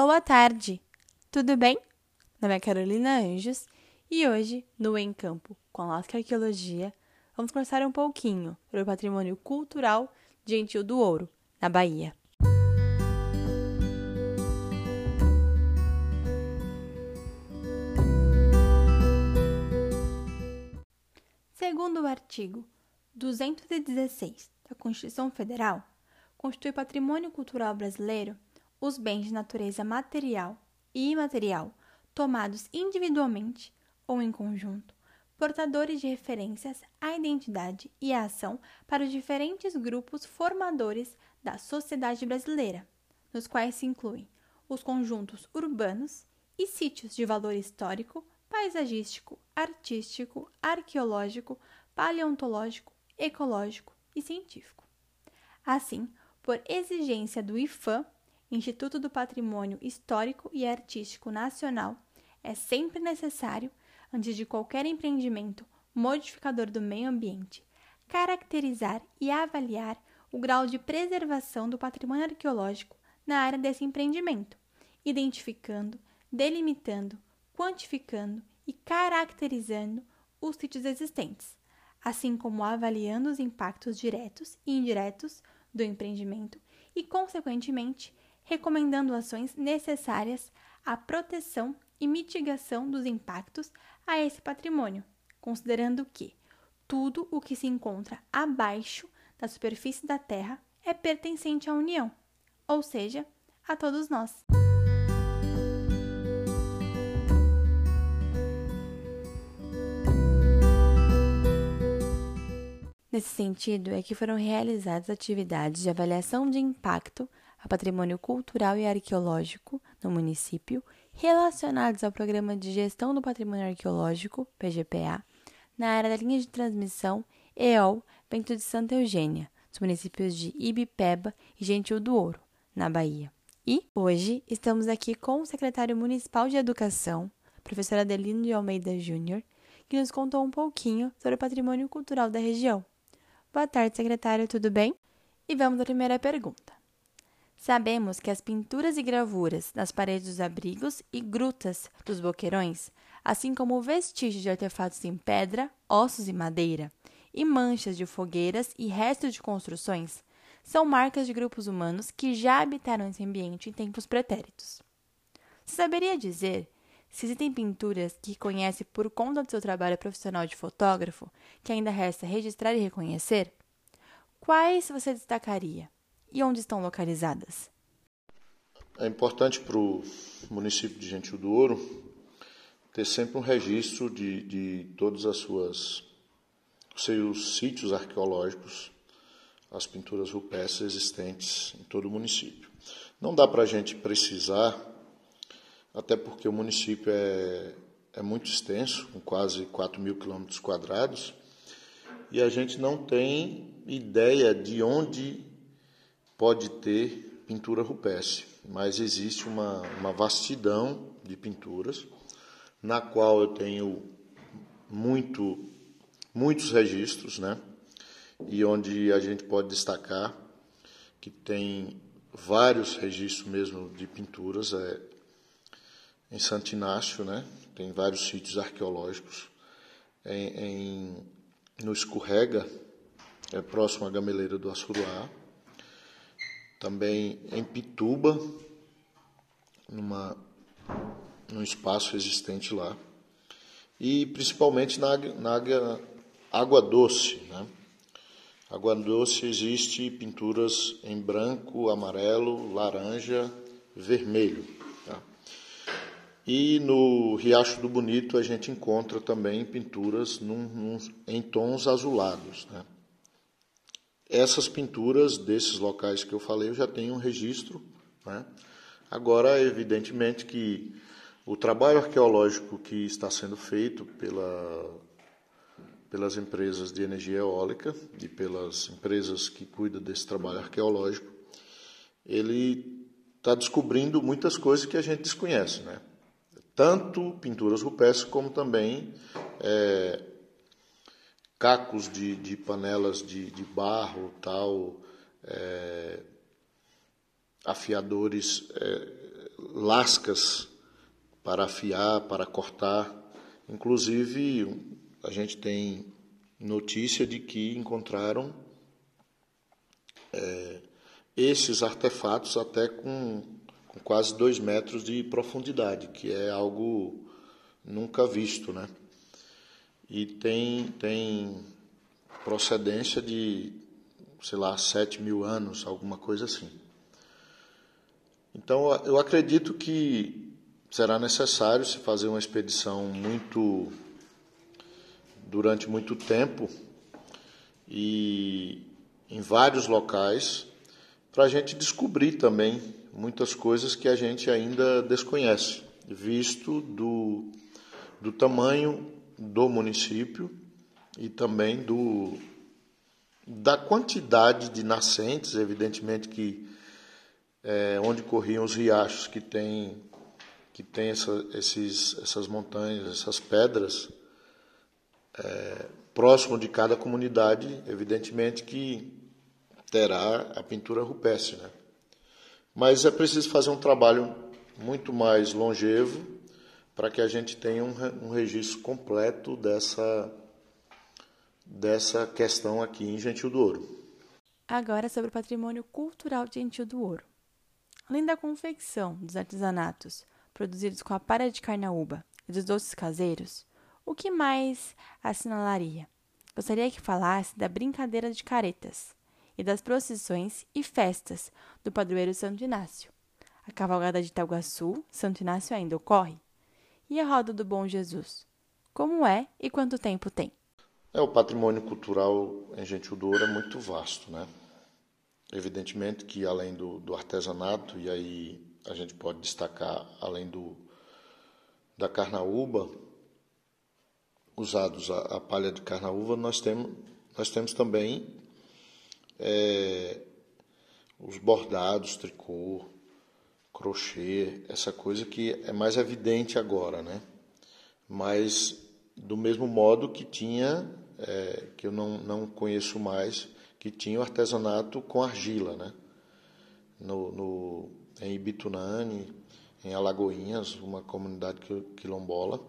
Boa tarde! Tudo bem? Meu nome é Carolina Anjos e hoje, no Em Campo com a Lasca Arqueologia, vamos conversar um pouquinho sobre o patrimônio cultural de Gentil do Ouro, na Bahia. Segundo o artigo 216 da Constituição Federal, constitui patrimônio cultural brasileiro os bens de natureza material e imaterial tomados individualmente ou em conjunto, portadores de referências à identidade e à ação para os diferentes grupos formadores da sociedade brasileira, nos quais se incluem os conjuntos urbanos e sítios de valor histórico, paisagístico, artístico, arqueológico, paleontológico, ecológico e científico. Assim, por exigência do IFAM, Instituto do Patrimônio Histórico e Artístico Nacional, é sempre necessário, antes de qualquer empreendimento modificador do meio ambiente, caracterizar e avaliar o grau de preservação do patrimônio arqueológico na área desse empreendimento, identificando, delimitando, quantificando e caracterizando os sítios existentes, assim como avaliando os impactos diretos e indiretos do empreendimento e, consequentemente, recomendando ações necessárias à proteção e mitigação dos impactos a esse patrimônio, considerando que tudo o que se encontra abaixo da superfície da Terra é pertencente à União, ou seja, a todos nós. Nesse sentido, é que foram realizadas atividades de avaliação de impacto a patrimônio cultural e arqueológico no município, relacionados ao Programa de Gestão do Patrimônio Arqueológico, PGPA, na área da linha de transmissão EOL Bento de Santa Eugênia, dos municípios de Ibipeba e Gentil do Ouro, na Bahia. E hoje estamos aqui com o secretário municipal de Educação, professor Adelino de Almeida Júnior, que nos contou um pouquinho sobre o patrimônio cultural da região. Boa tarde, secretário, tudo bem? E vamos à primeira pergunta. Sabemos que as pinturas e gravuras nas paredes dos abrigos e grutas dos boqueirões, assim como vestígios de artefatos em pedra, ossos e madeira, e manchas de fogueiras e restos de construções, são marcas de grupos humanos que já habitaram esse ambiente em tempos pretéritos. Você saberia dizer se existem pinturas que conhece por conta do seu trabalho profissional de fotógrafo que ainda resta registrar e reconhecer? Quais você destacaria? E onde estão localizadas? É importante para o município de Gentil do Ouro ter sempre um registro de, de todos as suas seus sítios arqueológicos, as pinturas rupestres existentes em todo o município. Não dá para a gente precisar, até porque o município é, é muito extenso, com quase 4 mil quilômetros quadrados, e a gente não tem ideia de onde pode ter pintura rupestre, mas existe uma, uma vastidão de pinturas, na qual eu tenho muito, muitos registros, né? E onde a gente pode destacar que tem vários registros mesmo de pinturas é, em Santo Inácio, né? Tem vários sítios arqueológicos. Em, em no Escorrega, é próximo à Gameleira do Assuruá também em Pituba, numa, num espaço existente lá, e principalmente na, na Água Doce. Né? Água Doce existe pinturas em branco, amarelo, laranja, vermelho. Tá? E no Riacho do Bonito a gente encontra também pinturas num, num, em tons azulados. Né? Essas pinturas desses locais que eu falei, eu já tenho um registro. Né? Agora, evidentemente que o trabalho arqueológico que está sendo feito pela, pelas empresas de energia eólica e pelas empresas que cuidam desse trabalho arqueológico, ele está descobrindo muitas coisas que a gente desconhece, né? Tanto pinturas rupestres como também é, cacos de, de panelas de, de barro, tal, é, afiadores é, lascas para afiar, para cortar. Inclusive, a gente tem notícia de que encontraram é, esses artefatos até com, com quase dois metros de profundidade, que é algo nunca visto, né? E tem, tem procedência de, sei lá, sete mil anos, alguma coisa assim. Então, eu acredito que será necessário se fazer uma expedição muito durante muito tempo e em vários locais para a gente descobrir também muitas coisas que a gente ainda desconhece, visto do, do tamanho do município e também do, da quantidade de nascentes, evidentemente que é, onde corriam os riachos que tem que tem essa, esses, essas montanhas, essas pedras, é, próximo de cada comunidade, evidentemente que terá a pintura rupestre. Né? Mas é preciso fazer um trabalho muito mais longevo para que a gente tenha um, um registro completo dessa, dessa questão aqui em Gentil do Ouro. Agora sobre o patrimônio cultural de Gentil do Ouro. Além da confecção dos artesanatos produzidos com a palha de carnaúba e dos doces caseiros, o que mais assinalaria? Gostaria que falasse da brincadeira de caretas, e das procissões e festas do padroeiro Santo Inácio. A cavalgada de Itaguaçu, Santo Inácio ainda ocorre. E a roda do Bom Jesus? Como é e quanto tempo tem? É, o patrimônio cultural em Gentil Ouro é muito vasto, né? Evidentemente que além do, do artesanato, e aí a gente pode destacar, além do da carnaúba, usados a, a palha de carnaúba, nós temos, nós temos também é, os bordados, tricô, crochê, essa coisa que é mais evidente agora, né? Mas do mesmo modo que tinha, é, que eu não, não conheço mais, que tinha o artesanato com argila, né? No, no, em Ibitunane, em Alagoinhas, uma comunidade quilombola,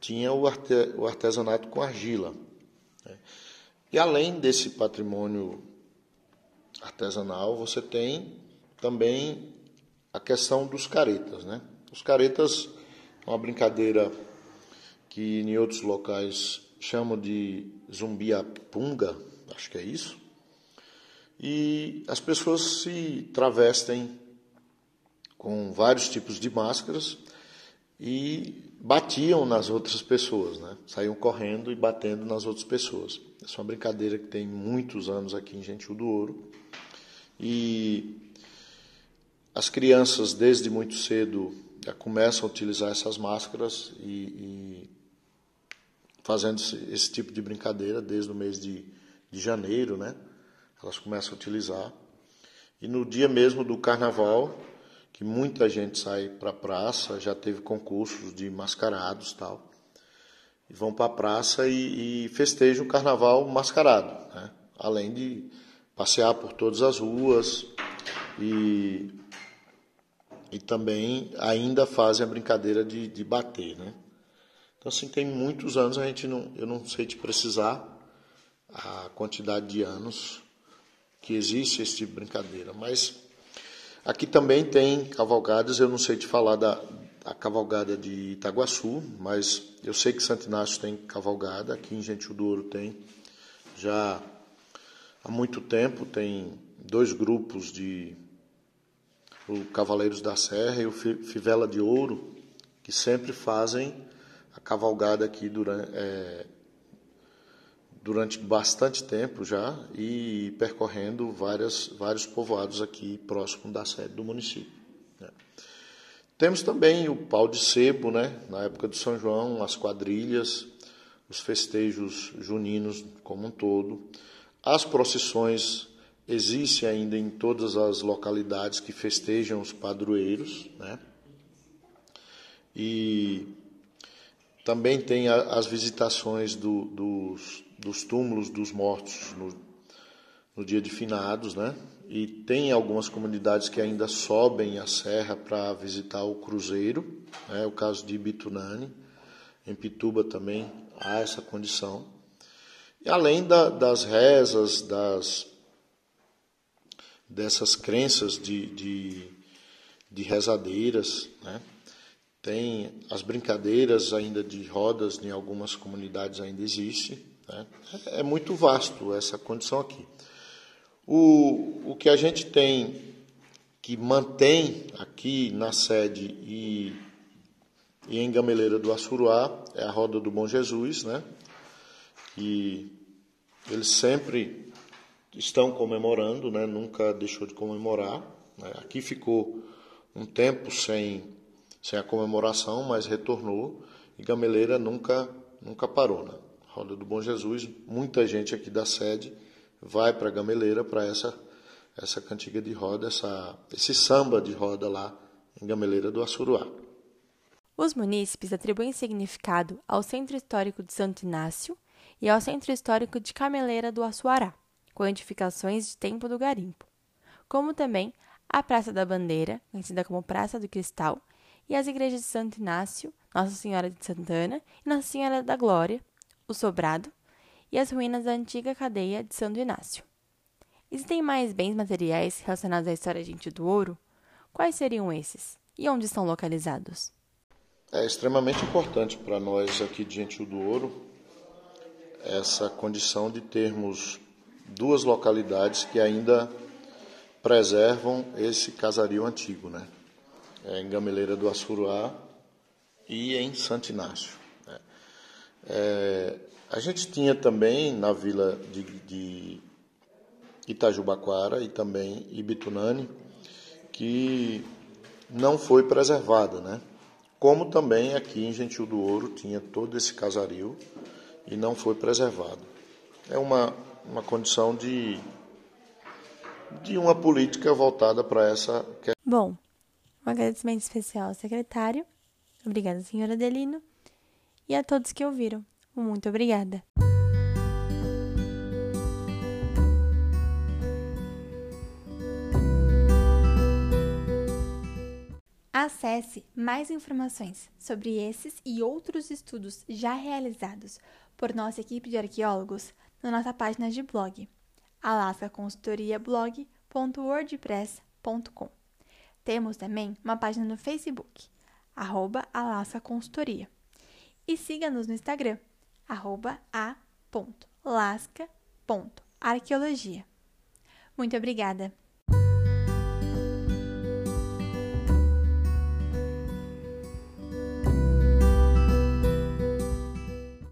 tinha o, arte, o artesanato com argila. Né? E além desse patrimônio artesanal, você tem também a questão dos caretas. Né? Os caretas é uma brincadeira que em outros locais chamam de zumbiapunga, acho que é isso. E as pessoas se travestem com vários tipos de máscaras e batiam nas outras pessoas, né? Saíam correndo e batendo nas outras pessoas. Essa é uma brincadeira que tem muitos anos aqui em Gentil do Ouro e as crianças, desde muito cedo, já começam a utilizar essas máscaras e, e fazendo esse tipo de brincadeira desde o mês de, de janeiro, né? Elas começam a utilizar. E no dia mesmo do carnaval, que muita gente sai para a praça, já teve concursos de mascarados tal, e vão para a praça e, e festejam o carnaval mascarado, né? além de passear por todas as ruas e, e também ainda fazem a brincadeira de, de bater, né? Então, assim, tem muitos anos, a gente não, eu não sei te precisar a quantidade de anos que existe esse tipo de brincadeira, mas aqui também tem cavalgadas, eu não sei te falar da cavalgada de Itaguaçu, mas eu sei que Santo Inácio tem cavalgada, aqui em Gentil do Ouro tem já há muito tempo, tem dois grupos de o Cavaleiros da Serra e o Fivela de Ouro, que sempre fazem a cavalgada aqui durante, é, durante bastante tempo já e percorrendo várias, vários povoados aqui próximo da sede do município. Né. Temos também o pau de sebo, né? na época do São João, as quadrilhas, os festejos juninos como um todo. As procissões existem ainda em todas as localidades que festejam os padroeiros, né? E também tem as visitações do, dos, dos túmulos dos mortos no, no dia de finados, né? e tem algumas comunidades que ainda sobem a serra para visitar o cruzeiro, né? o caso de Ibitunani, em Pituba também há essa condição. E além da, das rezas, das, dessas crenças de, de, de rezadeiras, né? tem as brincadeiras ainda de rodas em algumas comunidades ainda existe. Né? É muito vasto essa condição aqui. O, o que a gente tem que mantém aqui na sede e, e em Gameleira do Assuruá é a Roda do Bom Jesus, né? que eles sempre estão comemorando, né? nunca deixou de comemorar. Né? Aqui ficou um tempo sem, sem a comemoração, mas retornou e Gameleira nunca, nunca parou. Né? Roda do Bom Jesus, muita gente aqui da sede vai para Gameleira para essa essa cantiga de roda, essa, esse samba de roda lá em Gameleira do Assuruá. Os munícipes atribuem significado ao Centro Histórico de Santo Inácio e ao Centro Histórico de Cameleira do Assuará, com edificações de tempo do garimpo, como também a Praça da Bandeira, conhecida como Praça do Cristal, e as igrejas de Santo Inácio, Nossa Senhora de Santana e Nossa Senhora da Glória, o Sobrado e as ruínas da antiga cadeia de Santo Inácio. Existem mais bens materiais relacionados à história de Gente do Ouro? Quais seriam esses? E onde estão localizados? É extremamente importante para nós aqui de Gente do Ouro essa condição de termos duas localidades que ainda preservam esse casario antigo, né? É em Gameleira do Assuruá e em Santo Inácio. Né? É, a gente tinha também na vila de, de Itajubaquara e também Ibitunani, que não foi preservada, né? Como também aqui em Gentil do Ouro tinha todo esse casario e não foi preservado. É uma, uma condição de, de uma política voltada para essa. Bom, um agradecimento especial ao secretário. Obrigada, senhora Adelino. E a todos que ouviram. Muito obrigada. Acesse mais informações sobre esses e outros estudos já realizados por nossa equipe de arqueólogos na nossa página de blog, alascaconsultoriablog.wordpress.com. Temos também uma página no Facebook, arroba Consultoria. E siga-nos no Instagram, arroba a.lasca.arqueologia. Muito obrigada!